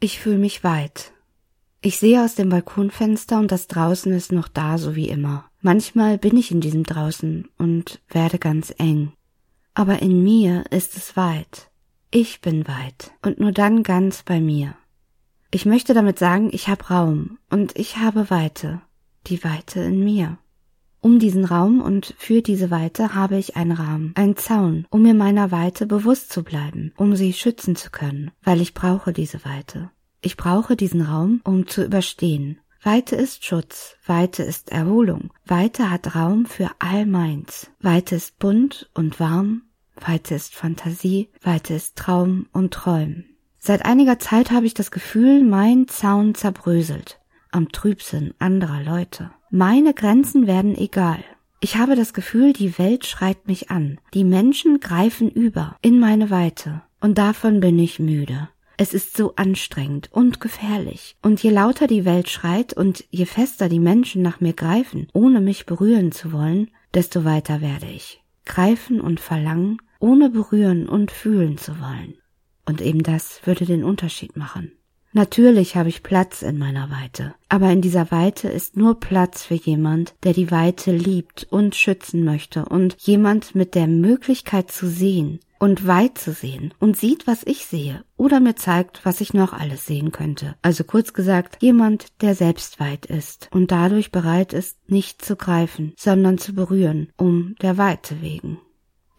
Ich fühle mich weit. Ich sehe aus dem Balkonfenster und das draußen ist noch da, so wie immer. Manchmal bin ich in diesem draußen und werde ganz eng. Aber in mir ist es weit. Ich bin weit und nur dann ganz bei mir. Ich möchte damit sagen, ich habe Raum und ich habe Weite, die Weite in mir. Um diesen Raum und für diese Weite habe ich einen Rahmen, einen Zaun, um mir meiner Weite bewusst zu bleiben, um sie schützen zu können, weil ich brauche diese Weite. Ich brauche diesen Raum, um zu überstehen. Weite ist Schutz, Weite ist Erholung, Weite hat Raum für all meins. Weite ist bunt und warm, Weite ist Fantasie, Weite ist Traum und Träumen. Seit einiger Zeit habe ich das Gefühl, mein Zaun zerbröselt am Trübsinn anderer Leute. Meine Grenzen werden egal. Ich habe das Gefühl, die Welt schreit mich an. Die Menschen greifen über in meine Weite. Und davon bin ich müde. Es ist so anstrengend und gefährlich. Und je lauter die Welt schreit und je fester die Menschen nach mir greifen, ohne mich berühren zu wollen, desto weiter werde ich. Greifen und verlangen, ohne berühren und fühlen zu wollen. Und eben das würde den Unterschied machen. Natürlich habe ich Platz in meiner Weite, aber in dieser Weite ist nur Platz für jemand, der die Weite liebt und schützen möchte und jemand mit der Möglichkeit zu sehen und weit zu sehen und sieht, was ich sehe oder mir zeigt, was ich noch alles sehen könnte. Also kurz gesagt, jemand, der selbst weit ist und dadurch bereit ist, nicht zu greifen, sondern zu berühren, um der Weite wegen.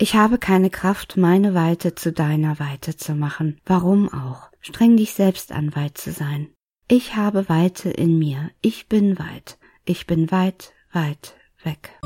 Ich habe keine Kraft, meine Weite zu deiner Weite zu machen. Warum auch? Streng dich selbst an, weit zu sein. Ich habe Weite in mir. Ich bin weit. Ich bin weit, weit weg.